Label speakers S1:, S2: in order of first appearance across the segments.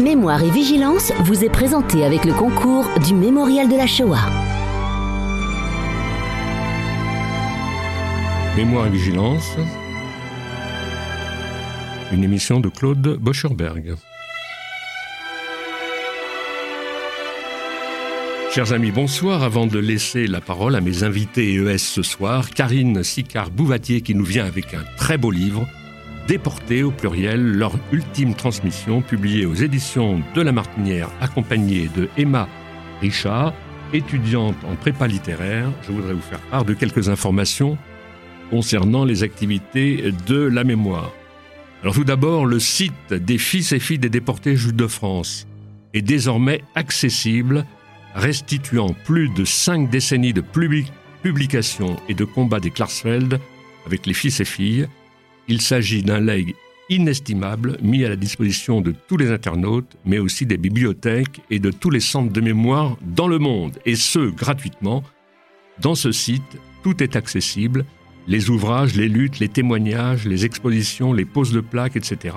S1: Mémoire et Vigilance vous est présenté avec le concours du Mémorial de la Shoah.
S2: Mémoire et Vigilance, une émission de Claude Boscherberg. Chers amis, bonsoir. Avant de laisser la parole à mes invités ES ce soir, Karine Sicard-Bouvatier qui nous vient avec un très beau livre, Déportés au pluriel, leur ultime transmission, publiée aux éditions de La Martinière, accompagnée de Emma Richard, étudiante en prépa littéraire. Je voudrais vous faire part de quelques informations concernant les activités de la mémoire. Alors tout d'abord, le site des fils et filles des déportés juifs de France est désormais accessible restituant plus de cinq décennies de publications et de combats des Klarsfeld avec les fils et filles. Il s'agit d'un legs inestimable mis à la disposition de tous les internautes, mais aussi des bibliothèques et de tous les centres de mémoire dans le monde, et ce, gratuitement. Dans ce site, tout est accessible, les ouvrages, les luttes, les témoignages, les expositions, les poses de plaques, etc.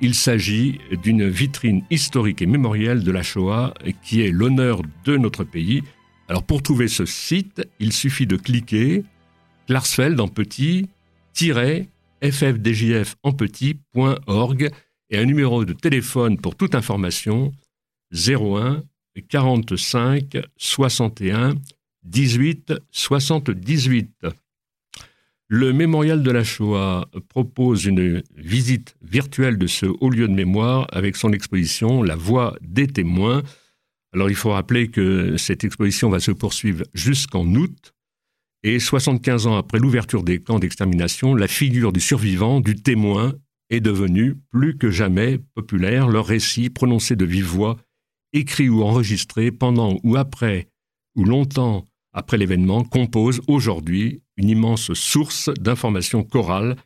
S2: Il s'agit d'une vitrine historique et mémorielle de la Shoah qui est l'honneur de notre pays. Alors pour trouver ce site, il suffit de cliquer Klarsfeld en petit, ffdjf et un numéro de téléphone pour toute information 01 45 61 18 78. Le mémorial de la Shoah propose une visite virtuelle de ce haut lieu de mémoire avec son exposition La voix des témoins. Alors il faut rappeler que cette exposition va se poursuivre jusqu'en août et 75 ans après l'ouverture des camps d'extermination, la figure du survivant, du témoin, est devenue plus que jamais populaire. Leur récit, prononcé de vive voix, écrit ou enregistré pendant ou après ou longtemps après l'événement, compose aujourd'hui une immense source d'informations chorales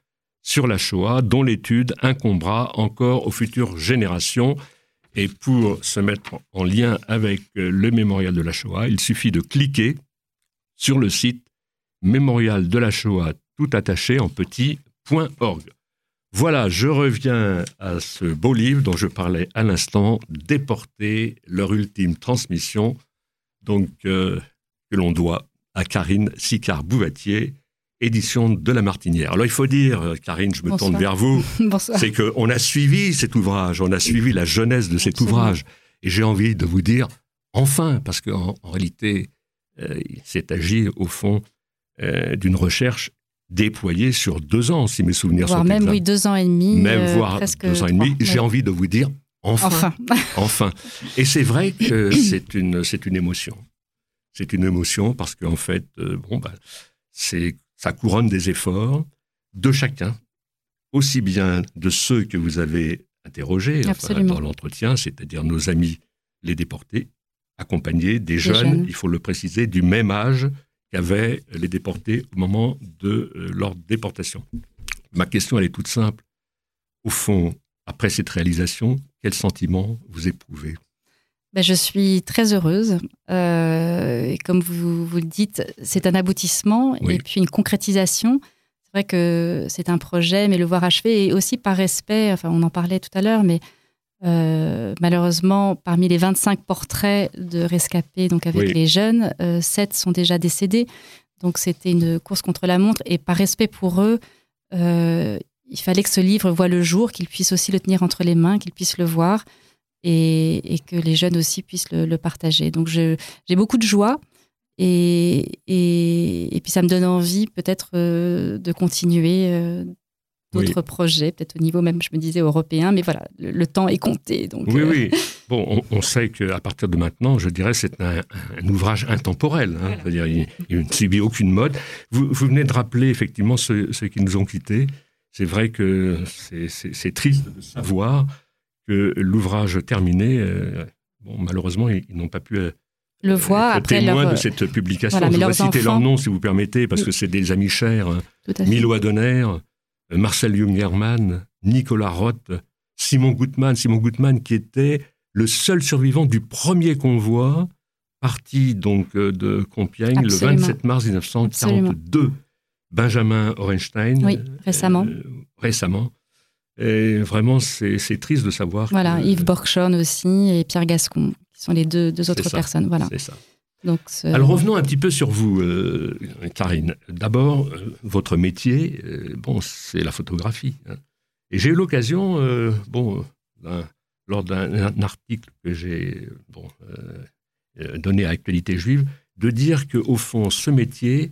S2: sur la Shoah, dont l'étude incombera encore aux futures générations. Et pour se mettre en lien avec le mémorial de la Shoah, il suffit de cliquer sur le site mémorial de la Shoah tout attaché en petit.org. Voilà, je reviens à ce beau livre dont je parlais à l'instant, Déporter leur ultime transmission, donc euh, que l'on doit à Karine Sicard-Bouvatier, édition de La Martinière. Alors il faut dire, euh, Karine, je me tourne vers vous, c'est qu'on a suivi cet ouvrage, on a suivi la jeunesse de cet ouvrage. Et j'ai envie de vous dire, enfin, parce qu'en en réalité, euh, il s'est agi au fond euh, d'une recherche déployée sur deux ans, si mes souvenirs
S3: voire
S2: sont
S3: même,
S2: exacts.
S3: oui, deux ans et demi.
S2: Même voire deux ans et demi. J'ai envie de vous dire, enfin,
S3: Enfin.
S2: enfin. Et c'est vrai que c'est une, une émotion. C'est une émotion parce qu'en fait, euh, bon, bah, c'est, ça couronne des efforts de chacun, aussi bien de ceux que vous avez interrogés enfin, dans l'entretien, c'est-à-dire nos amis les déportés, accompagnés des, jeunes,
S3: jeunes.
S2: il faut le préciser, du même âge qu'avaient les déportés au moment de euh, leur déportation. Ma question, elle est toute simple. Au fond, après cette réalisation, quel sentiment vous éprouvez?
S3: Ben, je suis très heureuse. Euh, et comme vous, vous le dites, c'est un aboutissement
S2: Oui.
S3: et puis une concrétisation. C'est vrai que c'est un projet, mais le voir achevé et aussi par respect, enfin on en parlait tout à l'heure, mais euh, malheureusement, parmi les 25 portraits de rescapés, donc avec
S2: Oui.
S3: les jeunes, euh, 7 sont déjà décédés. Donc c'était une course contre la montre et par respect pour eux, euh, il fallait que ce livre voit le jour, qu'ils puissent aussi le tenir entre les mains, qu'ils puissent le voir et, et que les jeunes aussi puissent le, le partager. Donc j'ai beaucoup de joie et, et, et puis ça me donne envie peut-être euh, de continuer d'autres projets, peut-être au niveau même, je me disais, européen, mais voilà, le, le temps est compté. Donc,
S2: Oui,
S3: euh,
S2: oui. Bon, on, on sait qu'à partir de maintenant, je dirais, c'est un, un ouvrage intemporel. hein. C'est-à-dire, il, il ne subit aucune mode. Vous, vous venez de rappeler effectivement ceux, ceux qui nous ont quittés. C'est vrai que c'est- triste de savoir que l'ouvrage terminé, euh, bon, malheureusement, ils, ils n'ont pas pu euh,
S3: le voir après
S2: témoins
S3: leur...
S2: de cette publication.
S3: voilà,
S2: je
S3: leurs
S2: citer
S3: enfants-
S2: leurs noms, si vous permettez, parce
S3: Oui.
S2: que c'est des amis chers. hein. Milo Adonner, Marcel Jungermann, Nicolas Roth, Simon Gutmann. Simon Gutmann qui était le seul survivant du premier convoi parti donc euh, de Compiègne
S3: Absolument.
S2: le 27 mars 1942. Benjamin Orenstein.
S3: Oui, récemment.
S2: euh, récemment. Et vraiment, c'est triste de savoir.
S3: Voilà, Yves Borchon aussi et Pierre Gascon, qui sont les deux, deux autres personnes. Voilà.
S2: C'est ça. Donc, Alors revenons un petit peu sur vous, euh, Karine. D'abord, euh, votre métier, euh, bon, c'est la photographie. Hein. Et j'ai eu l'occasion, bon, lors d'un article que j'ai bon, donné à Actualité Juive, de dire qu'au fond, ce métier,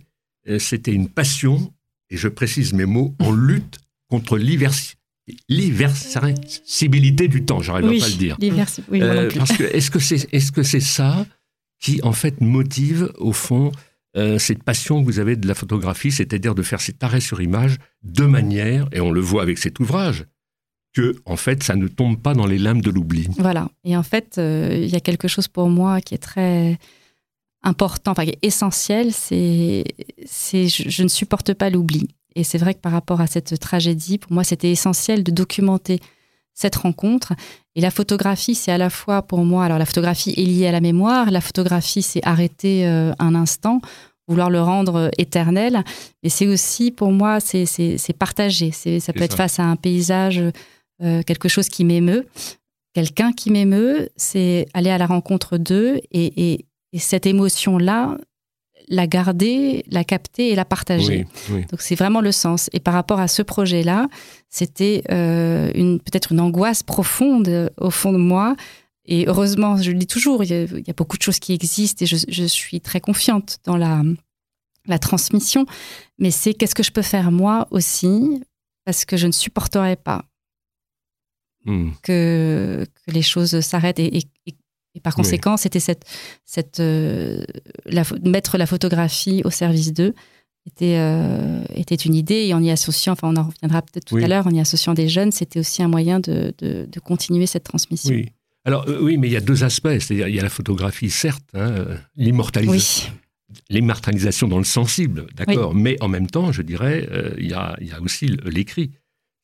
S2: c'était une passion, et je précise mes mots, en lutte contre l'irréversibilité du temps, j'arrive pas à le dire.
S3: Oui,
S2: parce que est-ce que c'est est -ce c'est ça qui en fait motive au fond euh, cette passion que vous avez de la photographie, c'est-à-dire de faire cet arrêt sur image de manière, et on le voit avec cet ouvrage, que en fait ça ne tombe pas dans les limbes de l'oubli.
S3: Voilà. Et en fait, euh, il y a quelque chose pour moi qui est très important, enfin qui est essentiel, c'est, c'est je, je ne supporte pas l'oubli. Et c'est vrai que par rapport à cette tragédie, pour moi, c'était essentiel de documenter cette rencontre. Et la photographie, c'est à la fois pour moi, alors la photographie est liée à la mémoire, la photographie, c'est arrêter euh, un instant, vouloir le rendre euh, éternel, mais c'est aussi pour moi, c'est partager. Ça peut être face à un paysage, euh, quelque chose qui m'émeut. Quelqu'un qui m'émeut, c'est aller à la rencontre d'eux et, et, et cette émotion-là, la garder, la capter et la partager. Donc c'est vraiment le sens. Et par rapport à ce projet-là, c'était euh, une peut-être une angoisse profonde euh, au fond de moi. Et heureusement, je le dis toujours, il y a, beaucoup de choses qui existent et je, suis très confiante dans la, la transmission. Mais c'est qu'est-ce que je peux faire moi aussi, parce que je ne supporterai pas hmm. que, les choses s'arrêtent et, et par conséquent, c'était cette, cette euh, mettre la photographie au service d'eux était, euh, était une idée et en y associant, enfin on en reviendra peut-être tout à l'heure, en y associant des jeunes, c'était aussi un moyen de, de, continuer cette transmission.
S2: Oui. Alors euh, oui, mais il y a deux aspects. C'est-à-dire il y a la photographie, certes, hein, l'immortalisation. L'immortalisation dans le sensible, d'accord. Mais en même temps, je dirais, il, y a, il y a aussi l'écrit.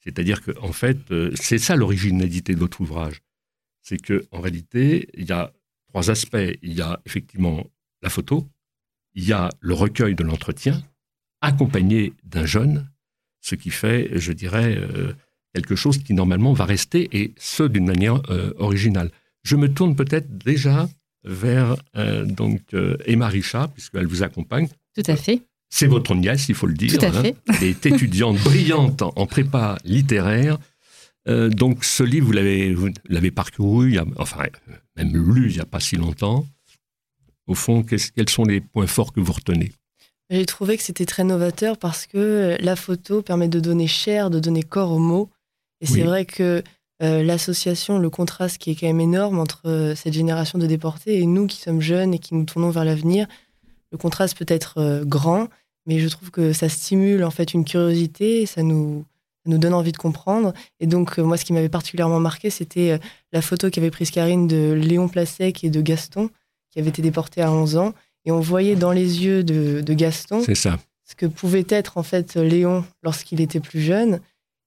S2: C'est-à-dire qu'en en fait, c'est ça l'originalité de votre ouvrage c'est que en réalité, il y a trois aspects. Il y a effectivement la photo, il y a le recueil de l'entretien, accompagné d'un jeune, ce qui fait, je dirais, euh, quelque chose qui normalement va rester, et ce d'une manière euh, originale. Je me tourne peut-être déjà vers euh, donc Emma Richard, puisqu'elle vous accompagne.
S3: Tout à fait.
S2: C'est votre nièce, il faut le dire. Tout à hein. fait. Elle est étudiante brillante en prépa littéraire. Euh, donc ce livre, vous l'avez, l'avez parcouru, enfin même lu il n'y a pas si longtemps. Au fond, quels sont les points forts que vous retenez?
S4: J'ai trouvé que c'était très novateur parce que la photo permet de donner chair, de donner corps aux mots. Et c'est vrai que euh, l'association, le contraste qui est quand même énorme entre euh, cette génération de déportés et nous qui sommes jeunes et qui nous tournons vers l'avenir, le contraste peut être grand, mais je trouve que ça stimule en fait une curiosité, ça nous nous donne envie de comprendre. Et donc, euh, moi, ce qui m'avait particulièrement marqué, c'était euh, la photo qu'avait prise Karine de Léon Placec et de Gaston, qui avait été déporté à 11 ans. Et on voyait dans les yeux de, Gaston
S2: ça.
S4: ce que pouvait être en fait Léon lorsqu'il était plus jeune.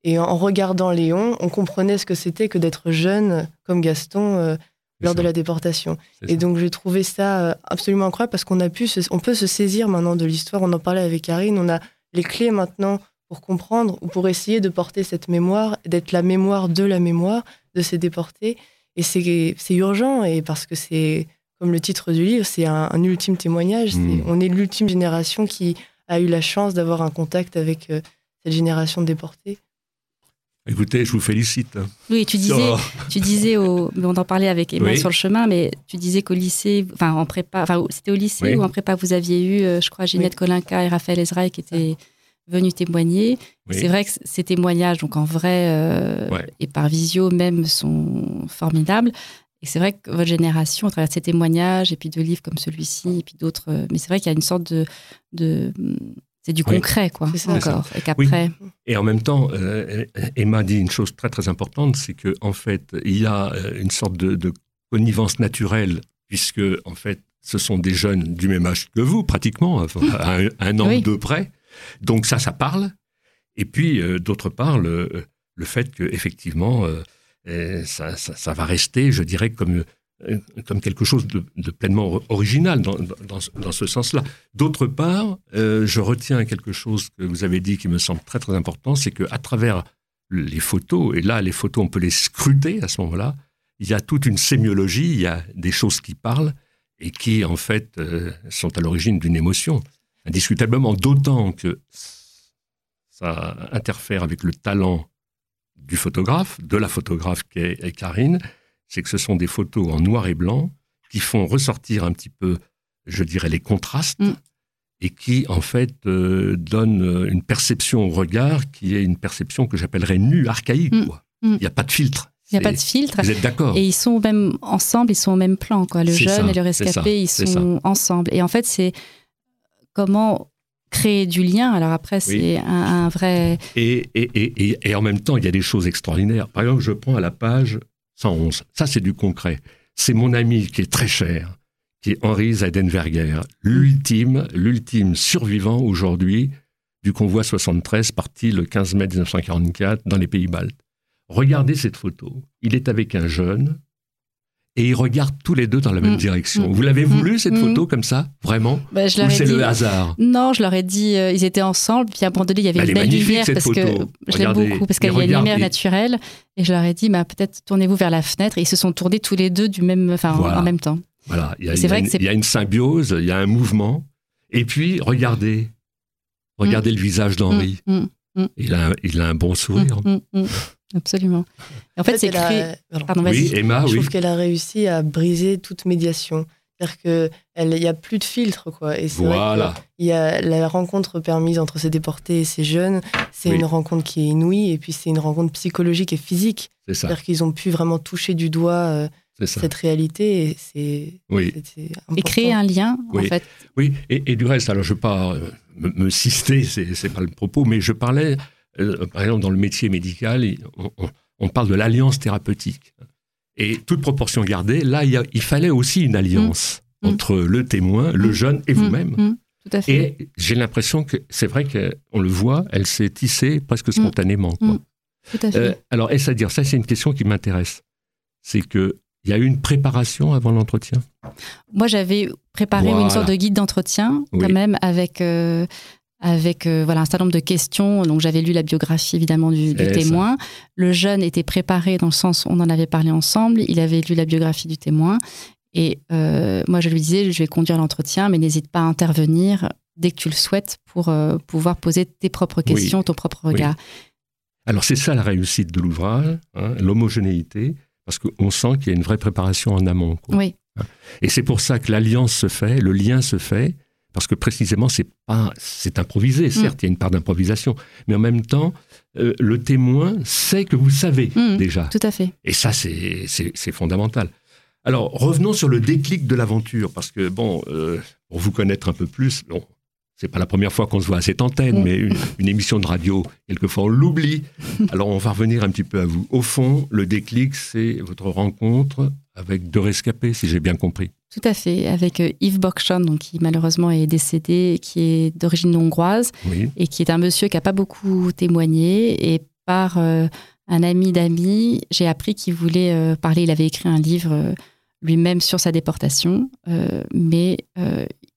S4: Et en regardant Léon, on comprenait ce que c'était que d'être jeune comme Gaston euh, lors de la déportation. Et donc j'ai trouvé ça absolument incroyable parce qu'on a pu, on peut se saisir maintenant de l'histoire. On en parlait avec Karine. On a les clés maintenant pour comprendre ou pour essayer de porter cette mémoire, d'être la mémoire de la mémoire de ces déportés. Et c'est urgent, et parce que c'est, comme le titre du livre, c'est un, ultime témoignage. Hmm. on est l'ultime génération qui a eu la chance d'avoir un contact avec euh, cette génération de déportés.
S2: Écoutez, je vous félicite. Hein.
S3: Oui, tu disais, tu disais au, on en parlait avec Emma sur le chemin, mais tu disais qu'au lycée, enfin en prépa, enfin c'était au lycée ou en prépa, vous aviez eu, euh, je crois, Ginette Colinca et Raphaël Ezraï qui étaient venu témoigner. C'est vrai que ces témoignages, donc en vrai euh, et par visio même, sont formidables. Et c'est vrai que votre génération, à travers ces témoignages et puis de livres comme celui-ci et puis d'autres, euh, mais c'est vrai qu'il y a une sorte de, de c'est du concret, quoi, encore. Et qu'après.
S2: Et en même temps, euh, Emma dit une chose très très importante, c'est que en fait, il y a une sorte de, connivence naturelle, puisque en fait, ce sont des jeunes du même âge que vous, pratiquement, à un, an ou deux près. Donc ça, ça parle. Et puis, euh, d'autre part, le, le fait qu'effectivement, euh, euh ça, ça, va rester, je dirais, comme, euh, comme quelque chose de, pleinement original dans, dans, ce sens-là. D'autre part, je retiens quelque chose que vous avez dit qui me semble très très important, c'est qu'à travers les photos, et là, les photos, on peut les scruter à ce moment-là. Il y a toute une sémiologie, il y a des choses qui parlent et qui, en fait, euh, sont à l'origine d'une émotion, indiscutablement, d'autant que ça interfère avec le talent du photographe, de la photographe qu'est Karine, c'est que ce sont des photos en noir et blanc qui font ressortir un petit peu, je dirais, les contrastes. Mm et qui en fait euh, donne euh, une perception au regard qui est une perception que j'appellerais nue, archaïque. Mm. Mm. Il n'y a pas de filtre.
S3: Il n'y a pas de filtre.
S2: Vous êtes d'accord
S3: Et ils sont même ensemble, ils sont au même plan. Quoi. Le jeune et le rescapé, ils sont ensemble. Et en fait, c'est comment créer du lien. Alors après, c'est un, vrai...
S2: Et, et, et, et, en même temps, il y a des choses extraordinaires. Par exemple, je prends à la page 111. Ça, c'est du concret. C'est mon ami qui est très cher, qui est Henri Zeidenberger, l'ultime, l'ultime survivant aujourd'hui du convoi 73 parti le 15 mai 1944 dans les pays baltes. Regardez cette photo. Il est avec un jeune et ils regardent tous les deux dans la même mm. direction. Vous l'avez mm. voulu cette mm. photo comme ça, vraiment
S3: bah,
S2: Ou c'est le hasard
S3: Non, je leur ai dit, euh, ils étaient ensemble, puis à un moment donné, il y avait une belle lumière parce que je l'aime beaucoup parce qu'il y a une lumière naturelle. Et je leur ai dit, bah, peut-être tournez-vous vers la fenêtre. Et ils se sont tournés tous les deux du même, enfin, en même temps.
S2: Voilà, il y, a, une, symbiose, il y a un mouvement. Et puis, regardez, regardez le visage d'Henri. Mm, mm, mm. il, a, il a un bon sourire.
S3: Absolument. en, fait, c'est créé.
S2: Pardon, oui, Emma,
S4: Je trouve qu'elle a réussi à briser toute médiation. C'est-à-dire qu'il n'y a plus de filtre. Quoi. Et
S2: voilà.
S4: il y a la rencontre permise entre ces déportés et ces jeunes. C'est une rencontre qui est inouïe. Et puis, c'est une rencontre psychologique et physique. C'est-à-dire qu'ils ont pu vraiment toucher du doigt. Euh, cette réalité. Et, c'est,
S2: oui.
S3: et créer un lien,
S2: oui.
S3: en fait.
S2: Oui, et, du reste, alors je ne veux pas euh, me, me cister, c'est n'est pas le propos, mais je parlais, euh, par exemple, dans le métier médical, on, parle de l'alliance thérapeutique. Et toute proportion gardée, là, il, il fallait aussi une alliance mmh. entre le témoin, le mmh. jeune et mmh. vous-même.
S3: Tout à fait.
S2: Et j'ai l'impression que c'est vrai qu'on le voit, elle s'est tissée presque spontanément. Quoi.
S3: Tout à fait. Euh,
S2: alors, est-ce à dire, ça c'est une question qui m'intéresse. C'est que il y a eu une préparation avant l'entretien?
S3: Moi, j'avais préparé une sorte de guide d'entretien, quand même, avec, euh, avec euh, voilà, un certain nombre de questions. Donc, j'avais lu la biographie, évidemment, du, témoin. Le jeune était préparé dans le sens où on en avait parlé ensemble. Il avait lu la biographie du témoin. Et euh, moi, je lui disais, je vais conduire l'entretien, mais n'hésite pas à intervenir dès que tu le souhaites pour pouvoir poser tes propres questions, ton propre regard.
S2: Alors, c'est ça la réussite de l'ouvrage, hein, l'homogénéité parce qu'on sent qu'il y a une vraie préparation en amont.
S3: Oui.
S2: Et c'est pour ça que l'alliance se fait, le lien se fait, parce que précisément, c'est pas, c'est improvisé. Mm. Certes, il y a une part d'improvisation, mais en même temps, euh, le témoin sait que vous savez mm. déjà.
S3: Tout à fait.
S2: Et ça, c'est fondamental. Alors, revenons sur le déclic de l'aventure, parce que, bon, euh, pour vous connaître un peu plus, bon, c'est pas la première fois qu'on se voit à cette antenne, mm. mais une, émission de radio, quelquefois on l'oublie. Alors on va revenir un petit peu à vous. Au fond, le déclic, c'est votre rencontre avec deux rescapés, si j'ai bien compris.
S3: Tout à fait, avec euh, Yves Bokchon, donc, qui malheureusement est décédé, qui est d'origine hongroise, et qui est un monsieur qui n'a pas beaucoup témoigné. Et par euh, un ami d'amis, j'ai appris qu'il voulait euh, parler. Il avait écrit un livre lui-même sur sa déportation, mais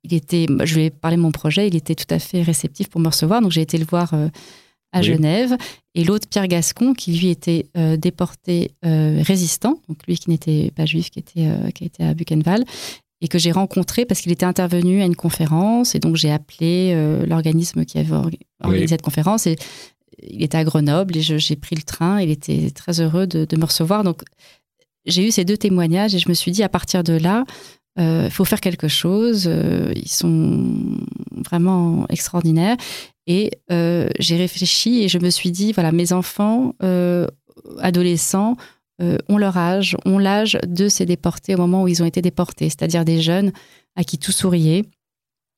S3: il était, je lui ai parlé de mon projet, il était tout à fait réceptif pour me recevoir. Donc j'ai été le voir euh, à Genève. Et l'autre, Pierre Gascon, qui lui était euh, déporté euh, résistant, donc lui qui n'était pas juif, qui était, qui était à Buchenwald, et que j'ai rencontré parce qu'il était intervenu à une conférence. Et donc j'ai appelé l'organisme qui avait organisé cette conférence. Et il était à Grenoble et j'ai pris le train. Il était très heureux de, de me recevoir. Donc j'ai eu ces deux témoignages et je me suis dit à partir de là, il euh, faut faire quelque chose. Euh, ils sont vraiment extraordinaires. Et euh, j'ai réfléchi et je me suis dit, voilà, mes enfants, adolescents, ont leur âge, ont l'âge de ces déportés au moment où ils ont été déportés, c'est-à-dire des jeunes à qui tout souriait.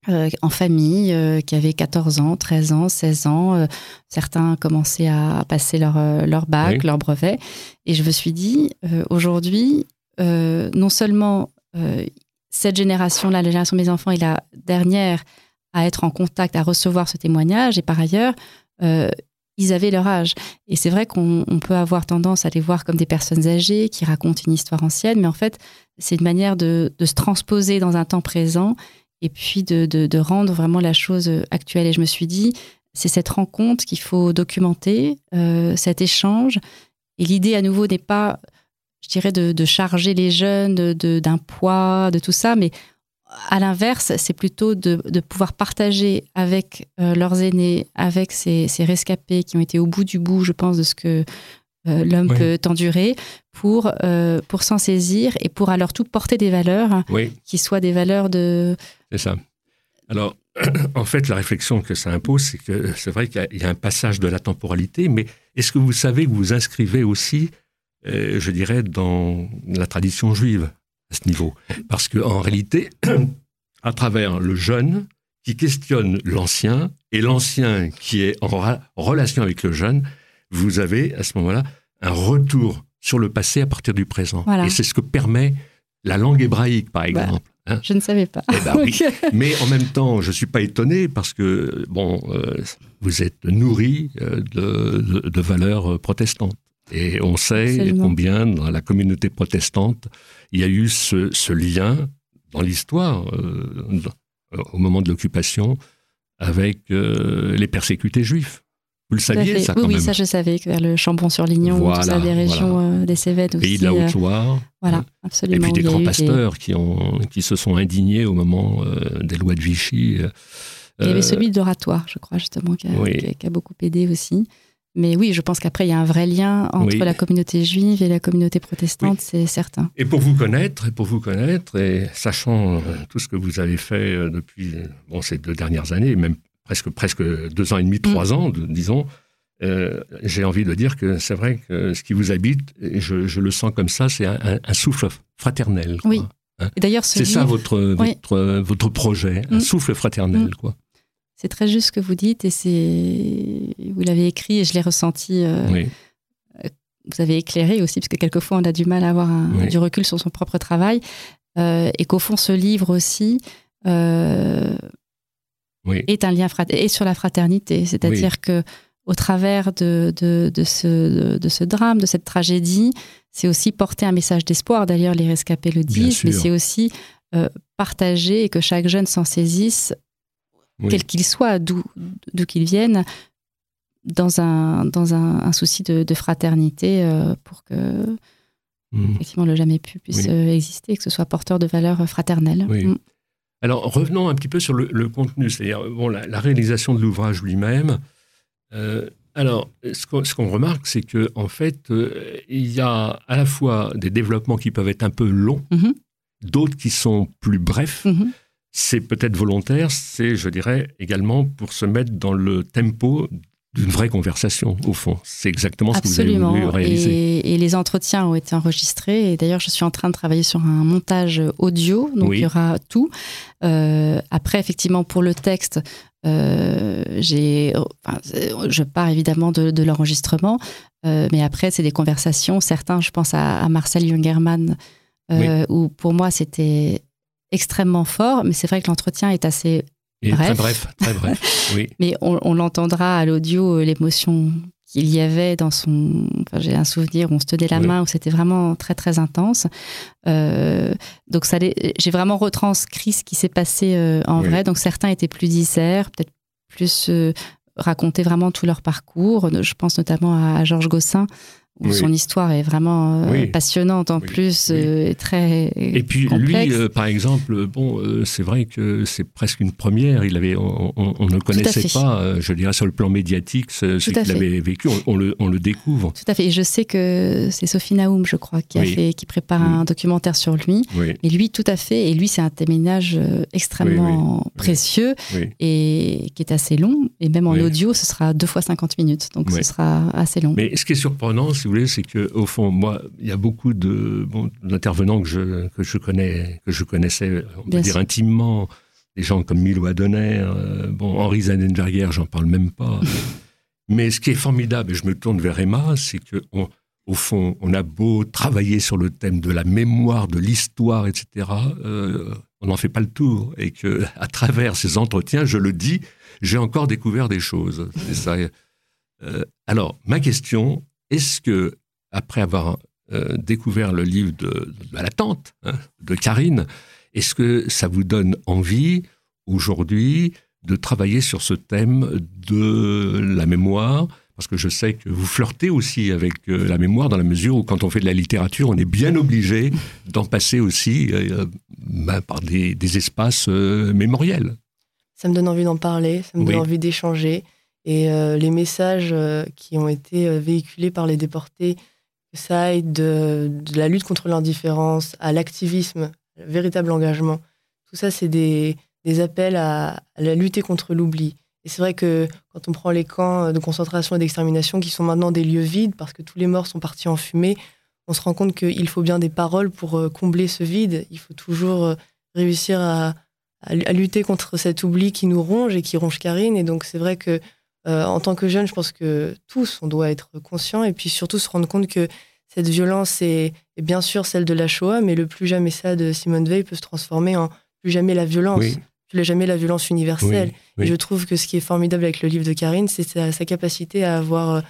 S3: en famille, qui avaient 14 ans, 13 ans, 16 ans. certains commençaient à passer leur, leur bac, leur brevet. Et je me suis dit, aujourd'hui, non seulement cette génération-là, la génération de mes enfants, est la dernière à être en contact, à recevoir ce témoignage. Et par ailleurs, euh, ils avaient leur âge. Et c'est vrai qu'on peut avoir tendance à les voir comme des personnes âgées qui racontent une histoire ancienne, mais en fait, c'est une manière de, se transposer dans un temps présent et puis de, rendre vraiment la chose actuelle. Et je me suis dit, c'est cette rencontre qu'il faut documenter, cet échange. Et l'idée à nouveau n'est pas, je dirais, de, charger les jeunes d'un poids, de tout ça, mais à l'inverse, c'est plutôt de, pouvoir partager avec leurs aînés, avec ces, rescapés qui ont été au bout du bout, je pense, de ce que l'homme peut endurer, pour, pour s'en saisir et pour leur tout porter des valeurs qui soient des valeurs de...
S2: C'est ça. Alors, en fait, la réflexion que ça impose, c'est que c'est vrai qu'il y, a un passage de la temporalité, mais est-ce que vous savez que vous inscrivez aussi, euh, je dirais, dans la tradition juive à ce niveau Parce qu'en réalité, à travers le jeune qui questionne l'ancien et l'ancien qui est en relation avec le jeune, vous avez à ce moment-là un retour sur le passé à partir du présent. Et c'est ce que permet la langue hébraïque, par bah, exemple.
S3: Hein je ne savais pas.
S2: Eh ben Mais en même temps, je ne suis pas étonné parce que, bon, euh, vous êtes nourri euh, de, valeurs protestantes. Et on sait combien, dans la communauté protestante, il y a eu ce, lien dans l'histoire, euh, au moment de l'occupation, avec les persécutés juifs. Vous le saviez, ça,
S3: quand Oui, ça, je savais, vers le Chambon-sur-Lignon, tout ça, des régions des Cévennes aussi.
S2: Pays de la Haute-Loire.
S3: Voilà, absolument.
S2: Et puis des grands pasteurs qui, ont, qui se sont indignés au moment euh, des lois de Vichy.
S3: il y avait euh, celui d'oratoire, je crois, justement, qui a, beaucoup aidé aussi. Mais oui, je pense qu'après, il y a un vrai lien entre la communauté juive et la communauté protestante, c'est certain.
S2: Et pour vous connaître, et pour vous connaître, et sachant euh, tout ce que vous avez fait depuis bon, ces deux dernières années, même presque, presque deux ans et demi, trois mm. ans, disons, euh, j'ai envie de dire que c'est vrai que ce qui vous habite, je, le sens comme ça, c'est un, souffle fraternel.
S3: Oui.
S2: Hein. d'ailleurs, c'est ça votre, votre, votre, projet, un mm. souffle fraternel, mm. quoi.
S3: C'est très juste ce que vous dites et c'est vous l'avez écrit et je l'ai ressenti. Euh, oui. Euh, vous avez éclairé aussi parce que quelquefois on a du mal à avoir du recul sur son propre travail et qu'au fond ce livre aussi est un lien et sur la fraternité, c'est-à-dire que au travers de, de, ce, de, ce, drame, de cette tragédie, c'est aussi porter un message d'espoir. D'ailleurs, les rescapés le disent, mais c'est aussi euh, partager et que chaque jeune s'en saisisse, quel qu'il soit, d'où qu'il vienne, dans un, dans un, souci de, fraternité euh, pour que mmh. effectivement le jamais pu puisse euh, exister, que ce soit porteur de valeurs fraternelles. Mmh.
S2: Alors revenons un petit peu sur le, contenu, c'est-à-dire bon, la, réalisation de l'ouvrage lui-même. Euh, alors, ce qu'on remarque, c'est que en fait, euh, il y a à la fois des développements qui peuvent être un peu longs, mm-hmm. d'autres qui sont plus brefs. C'est peut-être volontaire, c'est, je dirais, également pour se mettre dans le tempo d'une vraie conversation, au fond. C'est exactement ce que vous avez voulu réaliser.
S3: Et, les entretiens ont été enregistrés. Et d'ailleurs, je suis en train de travailler sur un montage audio, donc il y aura tout. Euh, après, effectivement, pour le texte, euh, j'ai, je pars évidemment de, l'enregistrement, euh, mais après, c'est des conversations. Certains, je pense à, Marcel Jungerman, où pour moi, c'était extrêmement fort, mais c'est vrai que l'entretien est assez
S2: Très bref, très bref. Oui.
S3: Mais on, l'entendra à l'audio, euh, l'émotion qu'il y avait dans son. Enfin, j'ai un souvenir où on se tenait la main, où c'était vraiment très, très intense. Euh, donc, ça, j'ai vraiment retranscrit ce qui s'est passé euh, en vrai. Donc, certains étaient plus disserts, peut-être plus raconter vraiment tout leur parcours. Je pense notamment à Georges Gossin, son histoire est vraiment euh, passionnante en plus euh, et très
S2: Et puis lui, euh, par exemple, bon, c'est vrai que c'est presque une première. Il avait, on, ne connaissait pas, je dirais, sur le plan médiatique, ce, qu'il avait vécu. On, le, on, le, découvre.
S3: Tout à fait. Et je sais que c'est Sophie Naoum, je crois, qui a fait, qui prépare un documentaire sur lui. Et lui, tout à fait. Et lui, c'est un témoignage extrêmement précieux et qui est assez long. Et même en audio, ce sera deux fois 50 minutes. Donc ce sera assez long.
S2: Mais ce qui est surprenant, c'est c'est que au fond, moi, il y a beaucoup de d'intervenants que je que je connais, que je connaissais, on peut dire intimement, des gens comme Milo Adonner, euh, bon Henri Zanenberger, j'en parle même pas. Mais ce qui est formidable, et je me tourne vers Emma, c'est que au fond, on a beau travailler sur le thème de la mémoire, de l'histoire, etc. Euh, on n'en fait pas le tour, et que à travers ces entretiens, je le dis, j'ai encore découvert des choses. Ça. Euh, alors, ma question, est-ce que, après avoir euh, découvert le livre de, la tante, hein, de Karine, est-ce que ça vous donne envie, aujourd'hui, de travailler sur ce thème de la mémoire, parce que je sais que vous flirtez aussi avec euh, la mémoire dans la mesure où quand on fait de la littérature, on est bien obligé d'en passer aussi euh, ben, par des, espaces mémoriels.
S4: Ça me donne envie d'en parler, ça me donne envie d'échanger. Et les messages qui ont été véhiculés par les déportés, que ça aide de, la lutte contre l'indifférence à l'activisme, véritable engagement, tout ça, c'est des, appels à, la lutter contre l'oubli. Et c'est vrai que quand on prend les camps de concentration et d'extermination, qui sont maintenant des lieux vides parce que tous les morts sont partis en fumée, on se rend compte qu'il faut bien des paroles pour euh, combler ce vide. Il faut toujours euh, réussir à, lutter contre cet oubli qui nous ronge et qui ronge Karine. Et donc c'est vrai que euh, en tant que jeune, je pense que tous, on doit être conscients et puis surtout se rendre compte que cette violence est, est bien sûr celle de la Shoah, mais le plus jamais ça de Simone Veil peut se transformer en plus jamais la violence. Plus jamais la violence universelle. Et je trouve que ce qui est formidable avec le livre de Karine, c'est sa, capacité à avoir euh,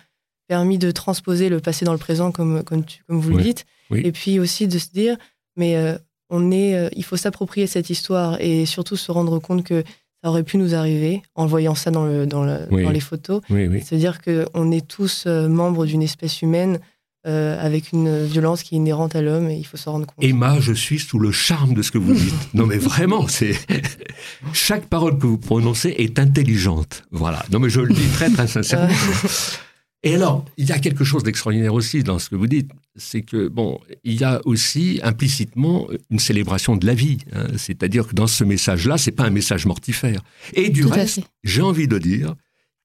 S4: permis de transposer le passé dans le présent, comme, comme, comme vous le dites. Et puis aussi de se dire, mais euh, on est, euh, il faut s'approprier cette histoire et surtout se rendre compte que ça aurait pu nous arriver en voyant ça dans, le, dans, dans les photos. Se dire qu'on est tous membres d'une espèce humaine euh, avec une violence qui est inhérente à l'homme et il faut s'en rendre compte.
S2: Emma, je suis sous le charme de ce que vous dites. non mais vraiment, c'est chaque parole que vous prononcez est intelligente. Voilà. Non mais je le dis très très sincèrement. Et alors, il y a quelque chose d'extraordinaire aussi dans ce que vous dites, c'est que bon, il y a aussi implicitement une célébration de la vie. Hein. C'est-à-dire que dans ce message-là, c'est pas un message mortifère. Et du reste, j'ai envie de dire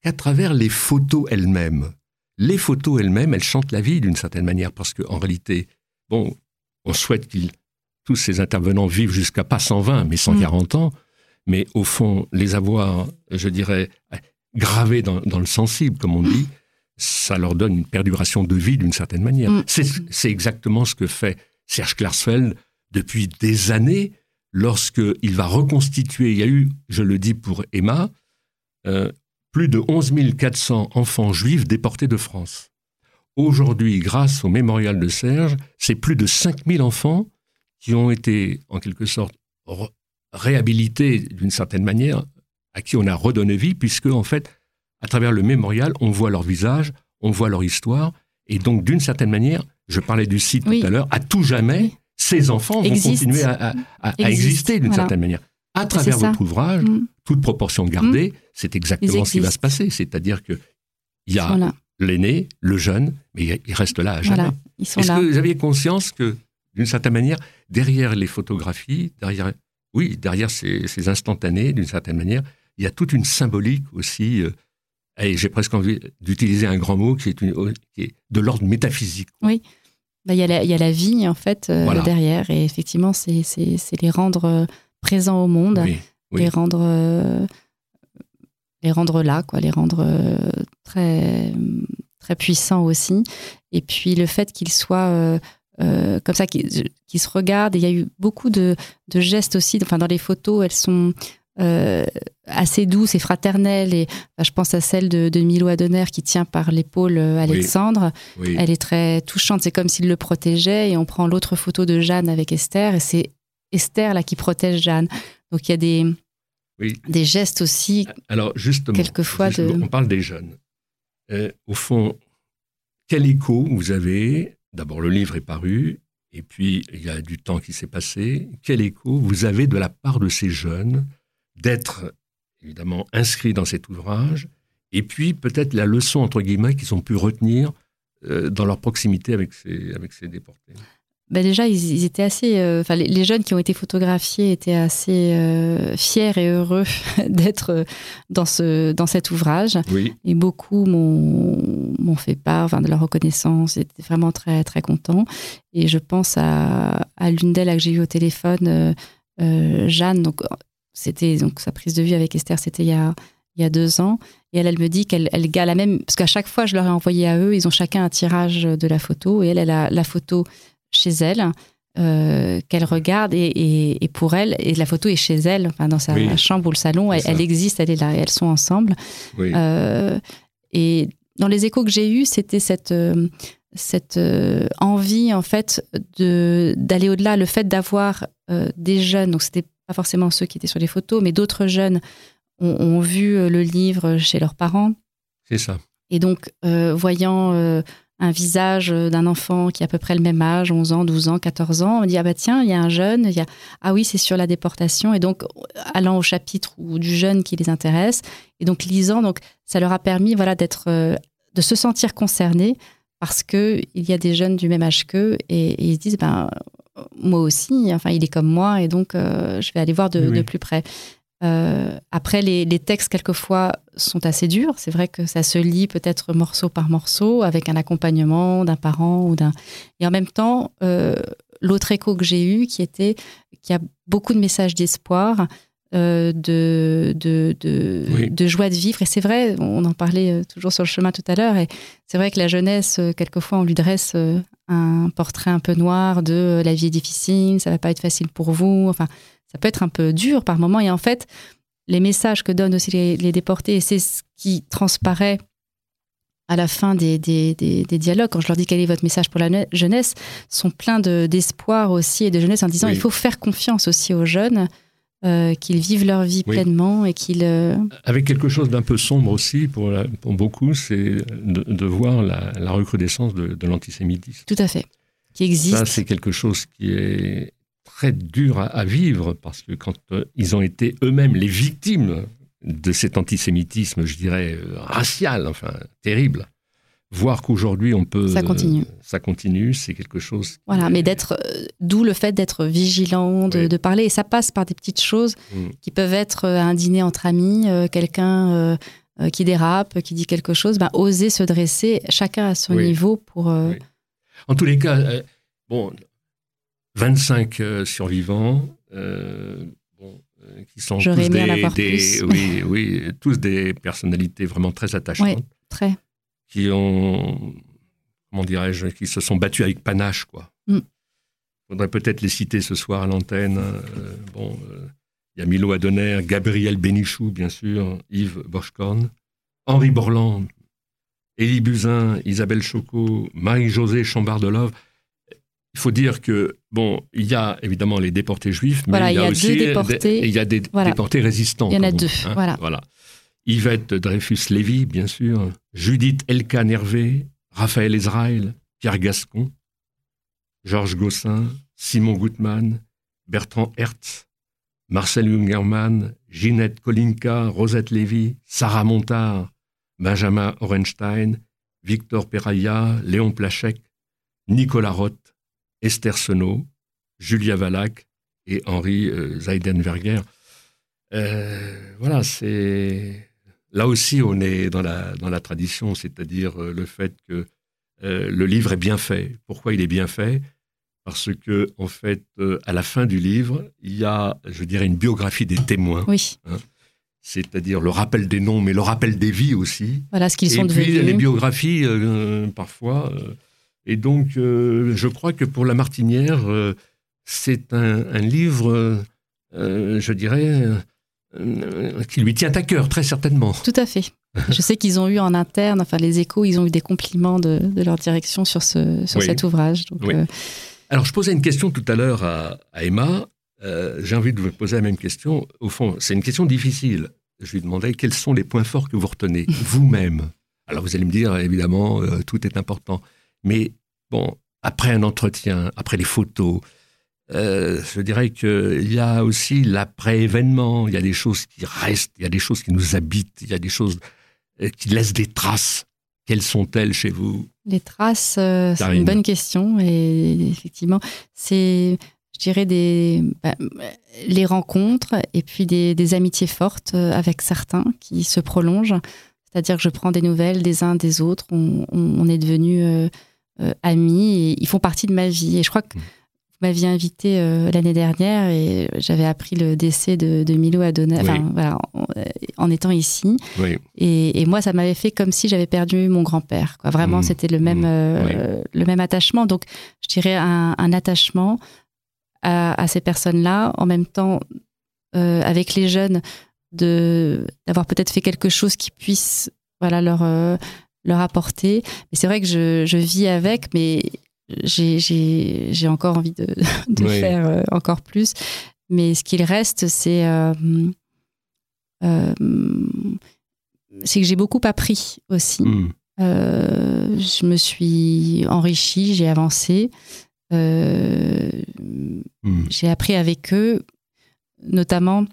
S2: qu'à travers les photos elles-mêmes, les photos elles-mêmes, elles chantent la vie d'une certaine manière, parce qu'en réalité, bon, on souhaite qu'ils, tous ces intervenants vivent jusqu'à pas 120, mais 140 mm. ans, mais au fond, les avoir, je dirais, gravés dans, le sensible, comme on dit, ça leur donne une perduration de vie d'une certaine manière. Mm. C'est exactement ce que fait Serge Klarsfeld depuis des années, lorsqu'il va reconstituer, il y a eu, je le dis pour Emma, euh, plus de 11 400 enfants juifs déportés de France. Aujourd'hui, grâce au mémorial de Serge, c'est plus de 5 000 enfants qui ont été, en quelque sorte, réhabilités d'une certaine manière, à qui on a redonné vie, puisque, en fait, à travers le mémorial, on voit leur visage, on voit leur histoire, et donc, d'une certaine manière, je parlais du site tout à l'heure, à tout jamais, ces enfants vont continuer à, exister d'une certaine manière à travers votre ouvrage, mm. toute proportion gardée, mm. c'est exactement ce qui va se passer. C'est-à-dire que il y a l'aîné, le jeune, mais il reste là à jamais. Est-ce que vous aviez conscience que, d'une certaine manière, derrière les photographies, derrière, oui, derrière ces, instantanés, d'une certaine manière, il y a toute une symbolique aussi. Euh, et j'ai presque envie d'utiliser un grand mot qui est, de l'ordre métaphysique.
S3: Oui. Bah, il, y a la, vie, en fait, euh, derrière. Et effectivement, c'est les rendre euh, présents au monde, les rendre euh, les rendre là, quoi, les rendre euh, très très puissants aussi. Et puis le fait qu'ils soient comme ça, qu'ils se regardent. il y a eu beaucoup de, de, gestes aussi. Enfin, dans les photos, elles sont assez douces et fraternelles. Et je pense à celle de, de Milo Adonner qui tient par l'épaule Alexandre. Elle est très touchante. C'est comme s'il le protégeait. Et on prend l'autre photo de Jeanne avec Esther. Et c'est Esther là qui protège Jeanne. Donc il y a des, des gestes aussi.
S2: Alors justement, quelquefois on parle des jeunes. Euh, au fond, quel écho vous avez? D'abord, le livre est paru, et puis il y a du temps qui s'est passé. Quel écho vous avez de la part de ces jeunes d'être évidemment inscrits dans cet ouvrage, et puis peut-être la leçon entre guillemets qu'ils ont pu retenir euh, dans leur proximité avec ces, avec ces déportés
S3: bah déjà, ils, étaient assez. Euh, les, jeunes qui ont été photographiés étaient assez euh, fiers et heureux d'être euh, dans, ce, dans cet ouvrage. Et beaucoup m'ont fait part de leur reconnaissance. Ils étaient vraiment très, très contents. Et je pense à, à l'une d'elles que j'ai eu au téléphone, Jeanne. Donc, c'était donc sa prise de vue avec Esther, c'était il y a, il y a deux ans. Et elle, elle me dit qu'elle elle la même. Parce qu'à chaque fois, je leur ai envoyé à eux, ils ont chacun un tirage de la photo. Et elle, elle a la photo chez elle, euh, qu'elle regarde et, pour elle, et la photo est chez elle, enfin dans sa chambre ou le salon, elle, existe, elle est là, et elles sont ensemble. Euh, et dans les échos que j'ai eus, c'était cette, euh, cette envie en fait de d'aller au-delà, le fait d'avoir des jeunes, donc c'était pas forcément ceux qui étaient sur les photos, mais d'autres jeunes ont, vu le livre chez leurs parents.
S2: C'est ça.
S3: Et donc, voyant un visage d'un enfant qui a à peu près le même âge, 11 ans, 12 ans, 14 ans, on dit, ah bah tiens, il y a un jeune, il y a, ah oui, c'est sur la déportation. Et donc, allant au chapitre du jeune qui les intéresse, et donc lisant, donc, ça leur a permis, voilà, d'être, de se sentir concernés parce que il y a des jeunes du même âge qu'eux et, ils se disent ben moi aussi enfin il est comme moi et donc euh, je vais aller voir de, plus près. Euh, après les, textes quelquefois sont assez durs. C'est vrai que ça se lit peut-être morceau par morceau avec un accompagnement d'un parent ou d'un et en même temps euh, l'autre écho que j'ai eu qui était qui a beaucoup de messages d'espoir euh, de, de, de, joie de vivre. Et c'est vrai, on en parlait euh, toujours sur le chemin tout à l'heure, et c'est vrai que la jeunesse, euh, quelquefois, on lui dresse un portrait un peu noir de la vie est difficile, ça va pas être facile pour vous. Enfin, ça peut être un peu dur par moment. Et en fait, les messages que donnent aussi les, déportés, et c'est ce qui transparaît à la fin des, des, des, dialogues, quand je leur dis quel est votre message pour la jeunesse, sont pleins d'espoir aussi et de jeunesse en disant il faut faire confiance aussi aux jeunes. Euh, qu'ils vivent leur vie pleinement et qu'ils... Euh,
S2: Avec quelque chose d'un peu sombre aussi pour, pour beaucoup, c'est de, voir la, recrudescence de, l'antisémitisme.
S3: Tout à fait, qui existe.
S2: Ça, c'est quelque chose qui est très dur à, vivre parce que quand euh, ils ont été eux-mêmes les victimes de cet antisémitisme, je dirais, racial, enfin, terrible, voir qu'aujourd'hui on peut.
S3: Ça continue.
S2: ça continue, c'est quelque chose.
S3: Voilà, mais d'être. Euh, d'où le fait d'être vigilant, de, parler. Et ça passe par des petites choses mm. qui peuvent être euh, un dîner entre amis, euh, quelqu'un qui dérape, qui dit quelque chose. Ben, oser se dresser, chacun à son niveau pour.
S2: En tous les cas, bon, 25 survivants. Bon, qui sont tous des, oui, oui, tous des personnalités vraiment très attachantes. Oui,
S3: très
S2: qui ont, comment dirais-je, qui se sont battus avec panache, quoi. Il mm. faudrait peut-être les citer ce soir à l'antenne. Euh, bon, euh, il y a Milo Adonner, Gabriel Bénichou, bien sûr, Yves Boschkorn, Henri Borland, Élie Buzyn, Isabelle Chocot, Marie-Josée Chambard-Delove. Il faut dire que, bon, il y a évidemment les déportés juifs, mais il y a, aussi
S3: deux déportés,
S2: il y a des déportés résistants.
S3: Il y en a deux,
S2: hein,
S3: voilà.
S2: voilà. Yvette Dreyfus-Lévy, bien sûr, Judith Elka Nervé, Raphaël Israël, Pierre Gascon, Georges Gossin, Simon Gutmann, Bertrand Hertz, Marcel Jungermann, Ginette Kolinka, Rosette Lévy, Sarah Montard, Benjamin Orenstein, Victor Peraya, Léon Plachek, Nicolas Roth, Esther Senot, Julia Valac et Henri euh, Zeidenberger. Euh, voilà, c'est Là aussi, on est dans la, dans la tradition, c'est-à-dire euh, le fait que euh, le livre est bien fait. Pourquoi il est bien fait? Parce que, en fait, euh, à la fin du livre, il y a, je dirais, une biographie des témoins.
S3: Oui.
S2: Hein. c'est-à-dire le rappel des noms, mais le rappel des vies aussi.
S3: Voilà ce qu'ils sont devenus.
S2: Et puis les biographies, parfois. et donc, je crois que pour La Martinière, c'est un, un, livre, je dirais, qui lui tient à cœur, très certainement.
S3: Tout à fait. Je sais qu'ils ont eu en interne, enfin les échos, ils ont eu des compliments de, leur direction sur, ce, sur cet ouvrage.
S2: Euh, Alors je posais une question tout à l'heure à, Emma. Euh, j'ai envie de vous poser la même question. Au fond, c'est une question difficile. Je lui demandais quels sont les points forts que vous retenez vous-même? Alors vous allez me dire, évidemment, tout est important. Mais bon, après un entretien, après les photos, euh, je dirais qu'il y a aussi l'après-événement, il y a des choses qui restent, il y a des choses qui nous habitent, il y a des choses euh, qui laissent des traces. Quelles sont-elles chez vous?
S3: Les traces, euh, c'est une bonne question. Et effectivement, c'est, je dirais, des, bah, les rencontres et puis des, amitiés fortes avec certains qui se prolongent. C'est-à-dire que je prends des nouvelles des uns des autres. On, est devenus amis et ils font partie de ma vie. Et je crois que. Mmh m'aviez invité euh, l'année dernière et j'avais appris le décès de, Milo Adonai, voilà, en, étant ici. Et, moi, ça m'avait fait comme si j'avais perdu mon grand-père. Vraiment, mmh. c'était le même, mmh. euh, le même attachement. Donc, je dirais un, attachement à, ces personnes-là, en même temps, euh, avec les jeunes, d'avoir peut-être fait quelque chose qui puisse voilà, leur, leur apporter. Mais c'est vrai que je, je vis avec, mais j'ai encore envie de, de faire euh, encore plus. Mais ce qu'il reste, c'est euh, c'est que j'ai beaucoup appris aussi. Hmm. je me suis enrichie, j'ai avancé. Hmm. J'ai appris avec eux, notamment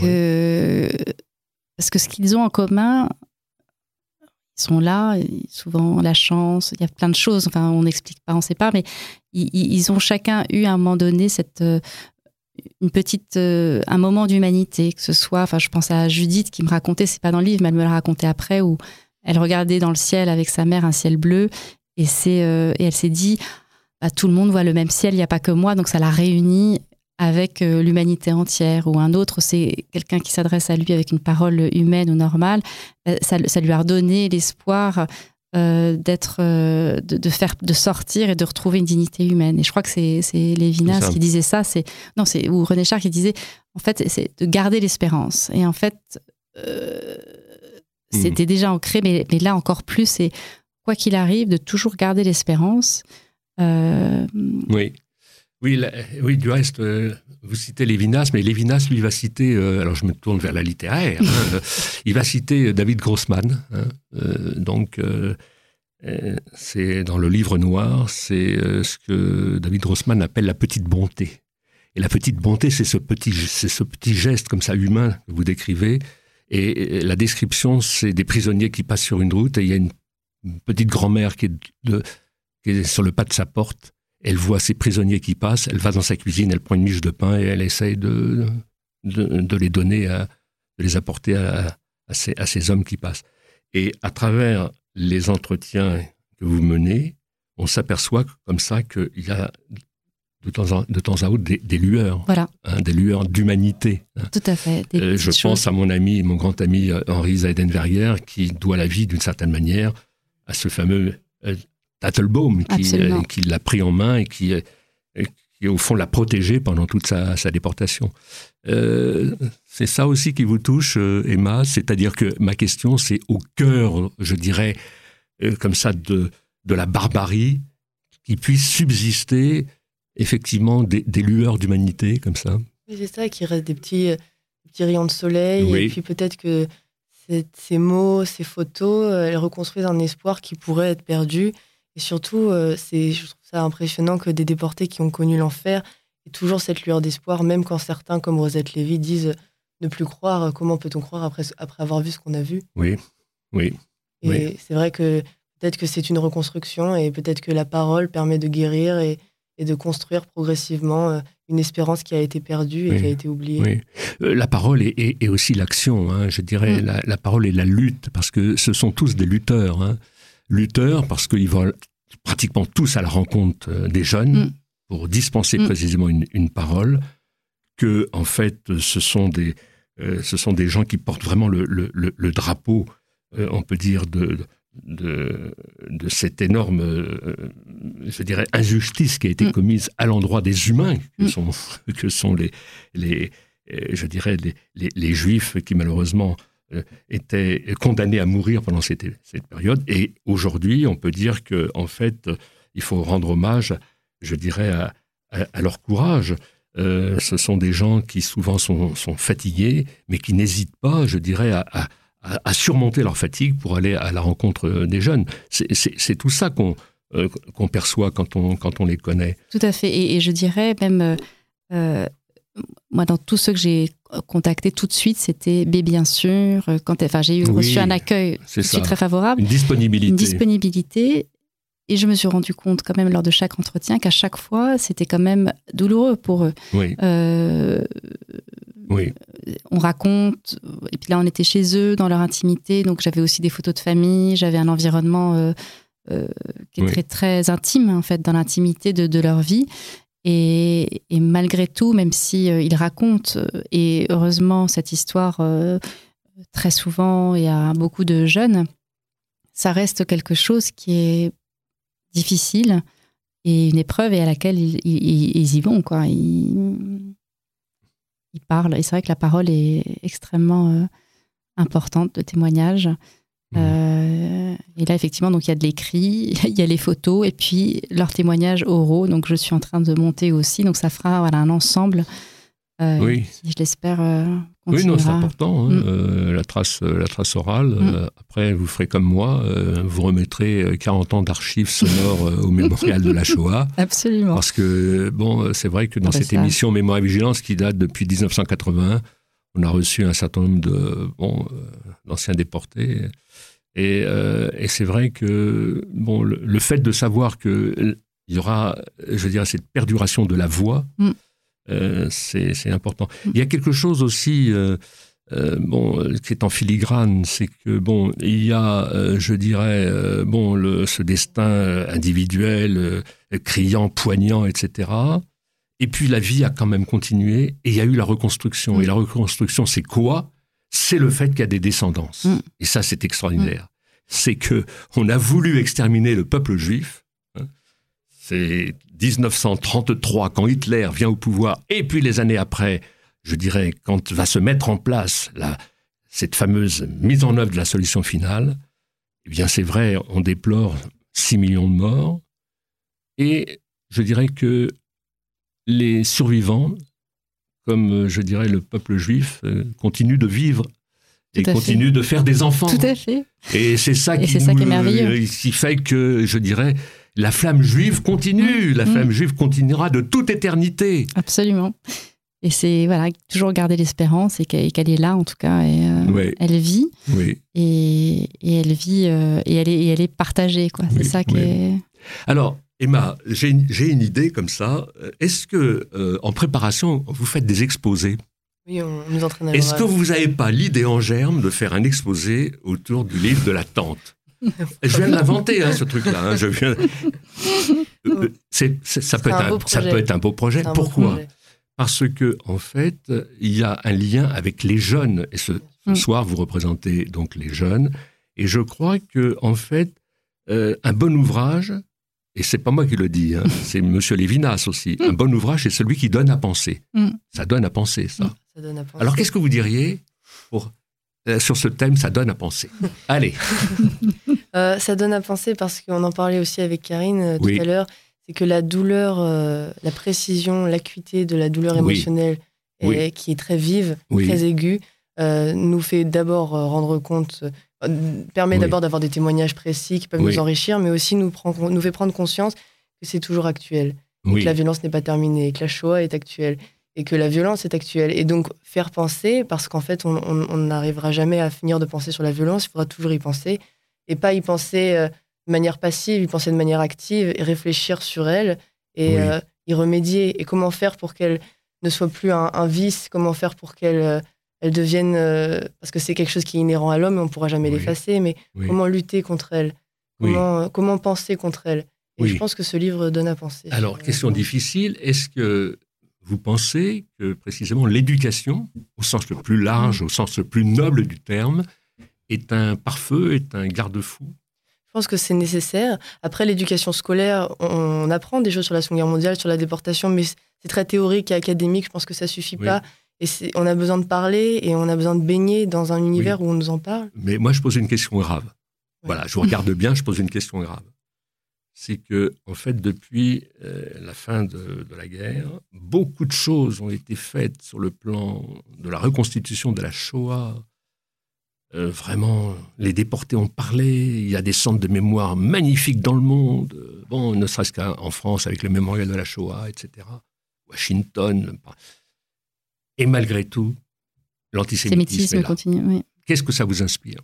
S3: que parce que ce qu'ils ont en commun, ils sont là, souvent la chance, il y a plein de choses. Enfin, on n'explique pas, on ne sait pas, mais ils, ont chacun eu à un moment donné cette euh, une petite euh, un moment d'humanité, que ce soit. Enfin, je pense à Judith qui me racontait, c'est pas dans le livre, mais elle me l'a raconté après, où elle regardait dans le ciel avec sa mère un ciel bleu, et euh, et elle s'est dit. Bah, tout le monde voit le même ciel, il n'y a pas que moi, donc ça l'a réunie avec euh, l'humanité entière, ou un autre, c'est quelqu'un qui s'adresse à lui avec une parole humaine ou normale, euh, ça, ça lui a redonné l'espoir euh, d'être, de, faire, de sortir et de retrouver une dignité humaine. Et je crois que c'est, Lévinas qui disait ça, c'est non, c'est ou René Char qui disait, en fait, c'est de garder l'espérance. Et en fait, c'était déjà ancré, mais, mais, là encore plus, c'est quoi qu'il arrive, de toujours garder l'espérance.
S2: oui. Oui, oui, du reste, euh, vous citez Lévinas, mais Lévinas, lui, va citer, euh, alors je me tourne vers la littéraire, hein, euh, il va citer David Grossman. Hein, donc, c'est dans le livre noir, c'est ce que David Grossman appelle la petite bonté. Et la petite bonté, c'est ce petit, c'est ce petit geste comme ça humain que vous décrivez. Et la description, c'est des prisonniers qui passent sur une route et il y a une petite grand-mère qui, qui est sur le pas de sa porte elle voit ses prisonniers qui passent, elle va dans sa cuisine, elle prend une miche de pain et elle essaye de, de, les donner, à, de les apporter à, à, ces, à, ces, hommes qui passent. Et à travers les entretiens que vous menez, on s'aperçoit comme ça qu'il y a de temps, en, de temps à autre des, lueurs,
S3: voilà.
S2: Hein, des lueurs d'humanité.
S3: Hein. Tout à fait.
S2: Euh, je pense à mon ami, mon grand ami euh, Henri Zayden-Verrières, qui doit la vie d'une certaine manière à ce fameux Tattelbaum qui, euh, qui l'a pris en main et qui, euh, qui, au fond, l'a protégé pendant toute sa, déportation. Euh, c'est ça aussi qui vous touche, Emma, c'est-à-dire que ma question, c'est au cœur, je dirais, comme ça, de, de la barbarie, qui puisse subsister effectivement des, lueurs d'humanité comme ça?
S4: c'est ça, qui reste des petits, petits rayons de soleil, et puis peut-être que ces mots, ces photos, elles reconstruisent un espoir qui pourrait être perdu et surtout, euh, c'est, je trouve ça impressionnant que des déportés qui ont connu l'enfer aient toujours cette lueur d'espoir, même quand certains, comme Rosette Lévy, disent ne plus croire. Comment peut-on croire après, après avoir vu ce qu'on a vu?
S2: Oui, oui.
S4: Et c'est vrai que peut-être que c'est une reconstruction et peut-être que la parole permet de guérir et, et de construire progressivement euh, une espérance qui a été perdue et qui a été oubliée.
S2: Oui. Euh, la parole est, aussi l'action, hein, je dirais. Mm. La, la, parole est la lutte, parce que ce sont tous des lutteurs. Hein lutteurs parce qu'ils vont pratiquement tous à la rencontre euh, des jeunes mm. pour dispenser mm. précisément une, parole, que en fait ce sont des, euh, ce sont des gens qui portent vraiment le, le, drapeau, euh, on peut dire, de, de, de cette énorme, je dirais, injustice qui a été mm. commise à l'endroit des humains, que sont, que sont les, les, je dirais, les, les, les juifs qui malheureusement euh, étaient condamnés à mourir pendant cette, cette période. Et aujourd'hui, on peut dire que en fait, il faut rendre hommage, je dirais, à, leur courage. Euh, ce sont des gens qui souvent sont, fatigués, mais qui n'hésitent pas, je dirais, à, surmonter leur fatigue pour aller à la rencontre des jeunes. C'est tout ça qu'on euh, perçoit quand on, quand on les connaît.
S3: Tout à fait. Et, je dirais même, moi, dans tous ceux que j'ai contactés tout de suite, c'était B, bien sûr. Quand, enfin, j'ai eu reçu un accueil très favorable.
S2: Une disponibilité.
S3: Une disponibilité. Et je me suis rendu compte quand même lors de chaque entretien qu'à chaque fois, c'était quand même douloureux pour eux.
S2: Oui.
S3: Euh,
S2: oui.
S3: On raconte, et puis là on était chez eux, dans leur intimité, donc j'avais aussi des photos de famille, j'avais un environnement euh, euh, qui est très, très intime en fait, dans l'intimité de, de, leur vie. Et, malgré tout, même si euh, il raconte, euh, et heureusement cette histoire euh, très souvent et à beaucoup de jeunes, ça reste quelque chose qui est difficile et une épreuve et à laquelle ils, y vont. Quoi. Ils, parlent. Et c'est vrai que la parole est extrêmement importante, de témoignage. Mmh. Euh, et là, effectivement, donc il y a de l'écrit, il y a les photos et puis leurs témoignages oraux. Donc je suis en train de monter aussi. Donc ça fera voilà, un ensemble oui. je l'espère,
S2: Oui, non, c'est important, hein, mm. la, trace, la trace orale. Mm. après, vous ferez comme moi, vous remettrez 40 ans d'archives sonores au mémorial de la Shoah.
S3: Absolument.
S2: Parce que, bon, c'est vrai que dans cette émission Mémoire et Vigilance, qui date depuis 1981, on a reçu un certain nombre de, bon, d'anciens déportés. Et, et c'est vrai que bon, le, fait de savoir que il y aura, je dirais, cette perduration de la voix. Mm. Euh, c'est important. Mm. Il y a quelque chose aussi, euh, euh, bon, qui est en filigrane, c'est que bon, il y a, je dirais, bon, le, ce destin individuel, criant, poignant, etc. Et puis la vie a quand même continué, et il y a eu la reconstruction. Et mm. la reconstruction, c'est quoi? C'est le fait qu'il y a des descendances. Et ça, c'est extraordinaire. C'est que on a voulu exterminer le peuple juif c'est 1933 quand Hitler vient au pouvoir, et puis les années après, je dirais, quand va se mettre en place la, cette fameuse mise en œuvre de la solution finale, eh bien c'est vrai, on déplore 6 millions de morts, et je dirais que les survivants, comme je dirais le peuple juif, euh, continuent de vivre et continuent de faire des enfants.
S3: Tout à fait.
S2: Et c'est ça, qui, ça qui, est merveilleux. qui fait que, je dirais, la flamme juive continue, la flamme juive continuera de toute éternité.
S3: Absolument. Et c'est voilà, toujours garder l'espérance et qu'elle est là en tout cas. Et, euh, Elle vit.
S2: Oui.
S3: Et, elle vit euh, et, elle est, elle est partagée. quoi. C'est ça qui est.
S2: Alors, Emma, j'ai une idée comme ça. Est-ce que euh, en préparation, vous faites des exposés?
S4: Oui, on nous entraîne à
S2: Est-ce que vous n'avez pas l'idée en germe de faire un exposé autour du livre de la tante? Je viens de l'inventer, hein, ce truc-là. Hein, je viens... Ça, peut être un, ça peut être un beau projet. Pourquoi? Parce que en fait, il y a un lien avec les jeunes. Et ce, mm. soir, vous représentez donc les jeunes. Et je crois que en fait, euh, un bon ouvrage, et c'est pas moi qui le dis, hein, c'est Monsieur Lévinas aussi. Un bon ouvrage, c'est celui qui donne à penser. Mm. Ça donne à penser, ça. ça donne à penser. Alors, qu'est-ce que vous diriez pour euh, sur ce thème, ça donne à penser? Allez.
S4: Euh, ça donne à penser parce qu'on en parlait aussi avec Karine euh, tout à l'heure, c'est que la douleur, la précision, l'acuité de la douleur émotionnelle qui est très vive, très aiguë, nous fait d'abord rendre compte, permet d'abord d'avoir des témoignages précis qui peuvent nous enrichir, mais aussi nous, prend, nous fait prendre conscience que c'est toujours actuel, que la violence n'est pas terminée, que la Shoah est actuelle et que la violence est actuelle. Et donc, faire penser, parce qu'en fait, on n'arrivera jamais à finir de penser sur la violence, il faudra toujours y penser, et pas y penser euh, de manière passive, y penser de manière active, et réfléchir sur elle, et euh, y remédier. Et comment faire pour qu'elle ne soit plus un, vice, comment faire pour qu'elle euh, elle devienne... parce que c'est quelque chose qui est inhérent à l'homme, et on ne pourra jamais l'effacer, mais comment lutter contre elle comment, comment penser contre elle et je pense que ce livre donne à penser.
S2: Alors, question difficile, est-ce que vous pensez que précisément l'éducation, au sens le plus large, au sens le plus noble du terme, est un pare-feu, est un garde-fou?
S4: Je pense que c'est nécessaire. Après l'éducation scolaire, on, apprend des choses sur la Seconde Guerre mondiale, sur la déportation, mais c'est très théorique et académique. Je pense que ça suffit pas. Et on a besoin de parler et on a besoin de baigner dans un univers où on nous en parle.
S2: Mais moi, je pose une question grave. Voilà, je vous regarde bien, je pose une question grave c'est que, en fait, depuis euh, la fin de, la guerre, beaucoup de choses ont été faites sur le plan de la reconstitution de la Shoah. Euh, vraiment, les déportés ont parlé. Il y a des centres de mémoire magnifiques dans le monde. Bon, ne serait-ce qu'en France avec le mémorial de la Shoah, etc. Washington. Et malgré tout, l'antisémitisme continue. Qu'est-ce que ça vous inspire?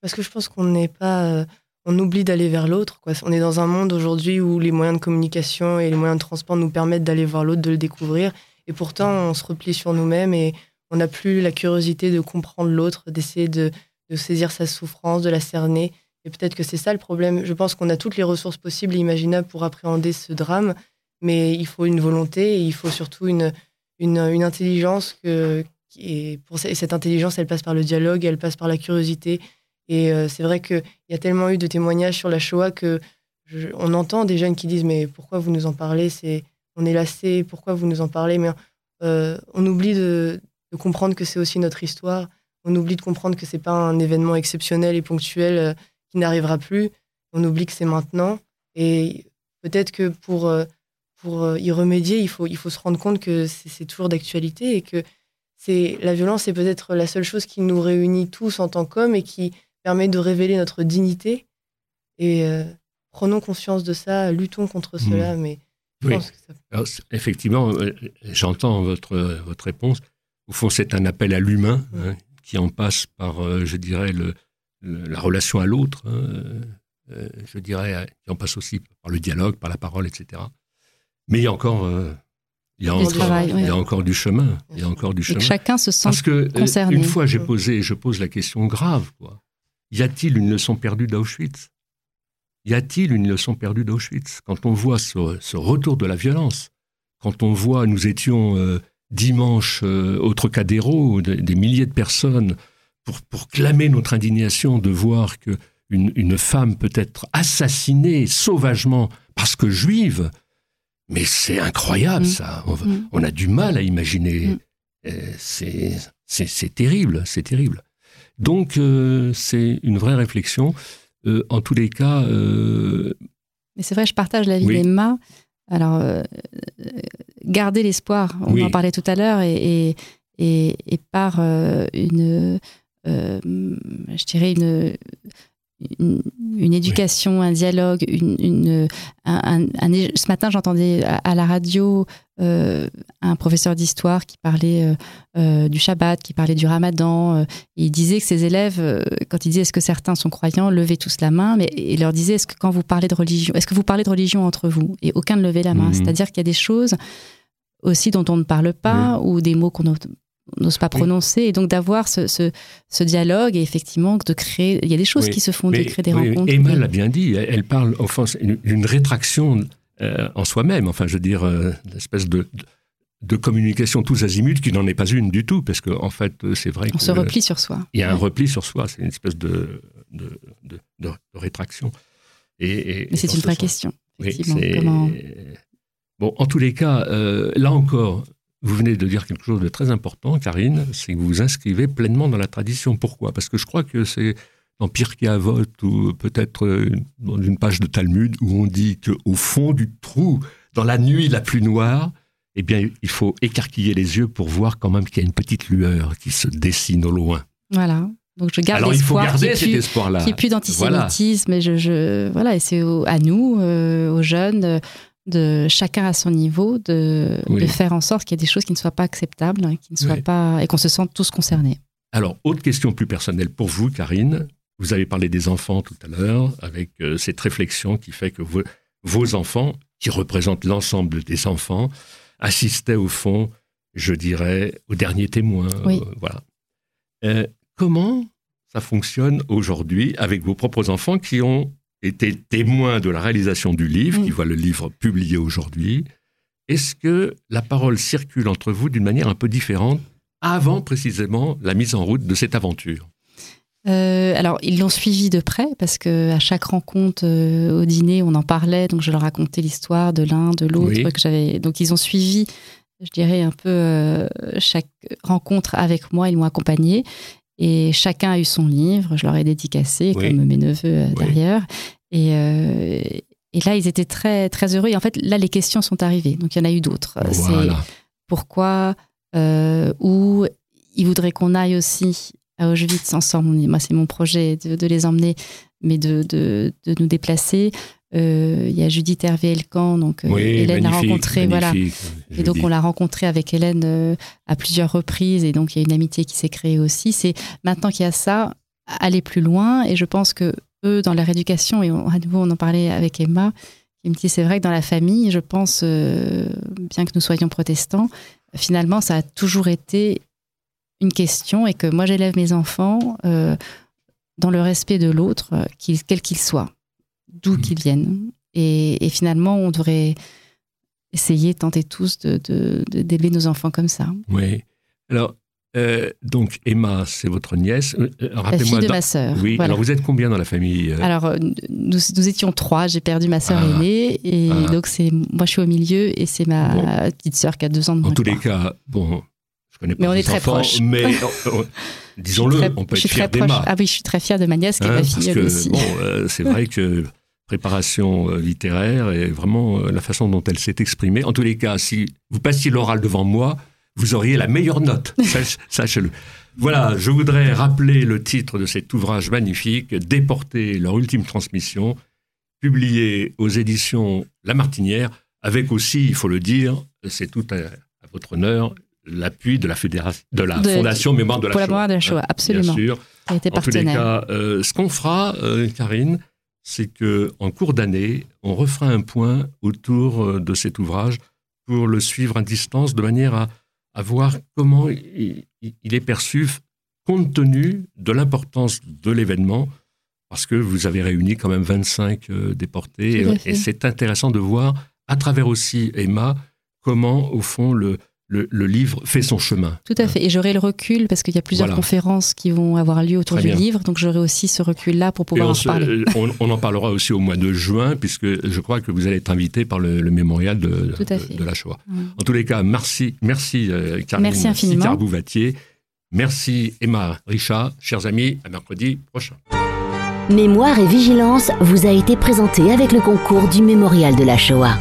S4: Parce que je pense qu'on n'est pas euh, on oublie d'aller vers l'autre. On est dans un monde aujourd'hui où les moyens de communication et les moyens de transport nous permettent d'aller voir l'autre, de le découvrir. Et pourtant, on se replie sur nous-mêmes et on n'a plus la curiosité de comprendre l'autre, d'essayer de, saisir sa souffrance, de la cerner. Et peut-être que c'est ça le problème. Je pense qu'on a toutes les ressources possibles et imaginables pour appréhender ce drame, mais il faut une volonté et il faut surtout une, une, intelligence que, et, pour, et cette intelligence, elle passe par le dialogue, elle passe par la curiosité, et euh, c'est vrai qu'il y a tellement eu de témoignages sur la Shoah que on entend des jeunes qui disent mais pourquoi vous nous en parlez? C'est on est lassé. Pourquoi vous nous en parlez? Mais euh, on oublie de, comprendre que c'est aussi notre histoire. On oublie de comprendre que c'est pas un événement exceptionnel et ponctuel euh, qui n'arrivera plus. On oublie que c'est maintenant. Et peut-être que pour pour y remédier, il faut, il faut se rendre compte que c'est toujours d'actualité et que c'est la violence est peut-être la seule chose qui nous réunit tous en tant qu'hommes et qui permet de révéler notre dignité. Et prenons conscience de ça, luttons contre mmh. cela, mais
S2: oui. effectivement, euh, j'entends votre, votre réponse. Au fond, c'est un appel à l'humain hein, qui en passe par, euh, je dirais, le, la relation à l'autre. Hein, euh, je dirais, qui en passe aussi par le dialogue, par la parole, etc. Mais il y a encore, il y a encore, il y a encore du chemin. Il y a encore du chemin.
S3: que chacun se sent
S2: Parce que
S3: concerné.
S2: une fois, j'ai posé, je pose la question grave. Quoi. Y a-t-il une leçon perdue d'Auschwitz? Y a-t-il une leçon perdue d'Auschwitz? Quand on voit ce, retour de la violence, quand on voit, nous étions euh, dimanche euh, au Trocadéro, des milliers de personnes, pour, pour, clamer notre indignation de voir que une, femme peut être assassinée sauvagement parce que juive, mais c'est incroyable mm. ça. Mm. On, a du mal à imaginer. Mm. Euh, c'est terrible, c'est terrible. Donc c'est une vraie réflexion. Euh, en tous les cas. Euh,
S3: Mais c'est vrai, je partage l'avis oui. d'Emma. Alors, euh, garder l'espoir, on en parlait tout à l'heure, et, et, et, par une, je dirais, une, une, éducation, un dialogue, une, un, ce matin j'entendais à, la radio euh, un professeur d'histoire qui parlait euh, euh, du Shabbat, qui parlait du Ramadan. il disait que ses élèves, quand il disait est-ce que certains sont croyants, levaient tous la main, mais il leur disait est-ce que quand vous parlez de religion, est-ce que vous parlez de religion entre vous? Et aucun ne levait la main. Mhm. C'est-à-dire qu'il y a des choses aussi dont on ne parle pas ou des mots qu'on n'ose pas prononcer. Et donc d'avoir ce, ce, dialogue et effectivement de créer. Il y a des choses qui se font, de créer des rencontres.
S2: Emma l'a bien dit, elle, parle enfin d'une rétraction euh, en soi-même. Enfin, je veux dire, euh, une espèce de, de communication tous azimuts qui n'en est pas une du tout, parce qu'en en fait, c'est vrai
S3: On se replie sur soi.
S2: Il y a un repli sur soi, c'est une espèce de, de, de, rétraction.
S3: Et, Mais c'est une vraie question,
S2: Bon, en tous les cas, euh, là encore, vous venez de dire quelque chose de très important, Karine, c'est que vous vous inscrivez pleinement dans la tradition. Pourquoi? Parce que je crois que c'est dans Pirkei Avot ou peut-être euh, dans une page de Talmud où on dit qu'au fond du trou, dans la nuit la plus noire, eh bien, il faut écarquiller les yeux pour voir quand même qu'il y a une petite lueur qui se dessine au loin.
S3: Voilà. Donc je garde
S2: Alors il faut garder cet espoir-là.
S3: Qui est plus d'antisémitisme. Et je, je, voilà, et c'est à nous, euh, aux jeunes, de chacun à son niveau, de, faire en sorte qu'il y ait des choses qui ne soient pas acceptables, hein, qui ne soient pas et qu'on se sente tous concernés.
S2: Alors, autre question plus personnelle pour vous, Karine. Vous avez parlé des enfants tout à l'heure, avec euh, cette réflexion qui fait que vos, enfants, qui représentent l'ensemble des enfants, assistaient au fond, je dirais, au dernier témoin.
S3: Euh,
S2: voilà. Euh, comment ça fonctionne aujourd'hui avec vos propres enfants qui ont était témoin de la réalisation du livre, qui voit le livre publié aujourd'hui. Est-ce que la parole circule entre vous d'une manière un peu différente avant précisément la mise en route de cette aventure?
S3: Euh, alors, ils l'ont suivi de près parce que à chaque rencontre euh, au dîner, on en parlait. Donc, je leur racontais l'histoire de l'un, de l'autre. Que j'avais. Donc, ils ont suivi, je dirais un peu euh, chaque rencontre avec moi. Ils m'ont accompagné. Et chacun a eu son livre, je leur ai dédicacé, comme mes neveux euh, derrière. Et, euh, et, là, ils étaient très, très heureux. Et en fait, là, les questions sont arrivées. Donc, il y en a eu d'autres. C'est pourquoi, euh, où ils voudraient qu'on aille aussi à Auschwitz ensemble. Moi, c'est mon projet de, de, les emmener, mais de, de, de nous déplacer. Euh, il y a Judith Hervé Elkan, donc euh, Hélène l'a rencontré, voilà. Et donc on l'a rencontré avec Hélène euh, à plusieurs reprises, et donc il y a une amitié qui s'est créée aussi. C'est maintenant qu'il y a ça, aller plus loin, et je pense que eux, dans leur éducation, et à nouveau on en parlait avec Emma, qui me dit c'est vrai que dans la famille, je pense, bien que nous soyons protestants, finalement ça a toujours été une question, et que moi j'élève mes enfants dans le respect de l'autre, quel qu'il soit d'où qu'ils viennent. Et, finalement, on devrait essayer, tenter tous d'élever de, d'élever nos enfants comme ça.
S2: Oui. Alors, euh, donc Emma, c'est votre nièce.
S3: Euh, euh, la fille de ma sœur.
S2: Oui. Alors vous êtes combien dans la famille
S3: Alors nous, nous, étions trois. J'ai perdu ma sœur ah. aînée et ah. donc c'est moi je suis au milieu et c'est ma petite sœur qui a deux ans de moins.
S2: En tous les cas, bon, je connais pas.
S3: Mais on est très proches.
S2: Mais disons-le, on peut être fier d'Emma.
S3: Ah oui, je suis très fière de ma nièce qui est hein, ma fille
S2: aussi. Bon, c'est vrai que préparation euh, littéraire et vraiment la façon dont elle s'est exprimée. En tous les cas, si vous passiez l'oral devant moi, vous auriez la meilleure note, sachez-le. Voilà, je voudrais rappeler le titre de cet ouvrage magnifique, Déporter leur ultime transmission, publié aux éditions La Martinière, avec aussi, il faut le dire, c'est tout à, votre honneur, l'appui de la, fédération, de la Fondation Mémoire de la Shoah.
S3: Mémoire de la Shoah, absolument.
S2: Bien sûr.
S3: A été.
S2: En tous les cas, euh, ce qu'on fera, euh, Karine, c'est que en cours d'année, on refera un point autour euh, de cet ouvrage pour le suivre à distance de manière à, à voir comment il, il, est perçu compte tenu de l'importance de l'événement parce que vous avez réuni quand même 25 déportés et c'est intéressant de voir à travers aussi Emma comment au fond le, le, livre fait son chemin.
S3: Tout à fait. Et j'aurai le recul parce qu'il y a plusieurs conférences qui vont avoir lieu autour du livre. Donc j'aurai aussi ce recul-là pour pouvoir en parler.
S2: Euh, on, en parlera aussi au mois de juin puisque je crois que vous allez être invité par le, mémorial de, de, la Shoah. En tous les cas, merci, merci euh,
S3: merci infiniment.
S2: Bouvatier. Merci Emma Richard. Chers amis, à mercredi prochain.
S1: Mémoire et vigilance vous a été présenté avec le concours du mémorial de la Shoah.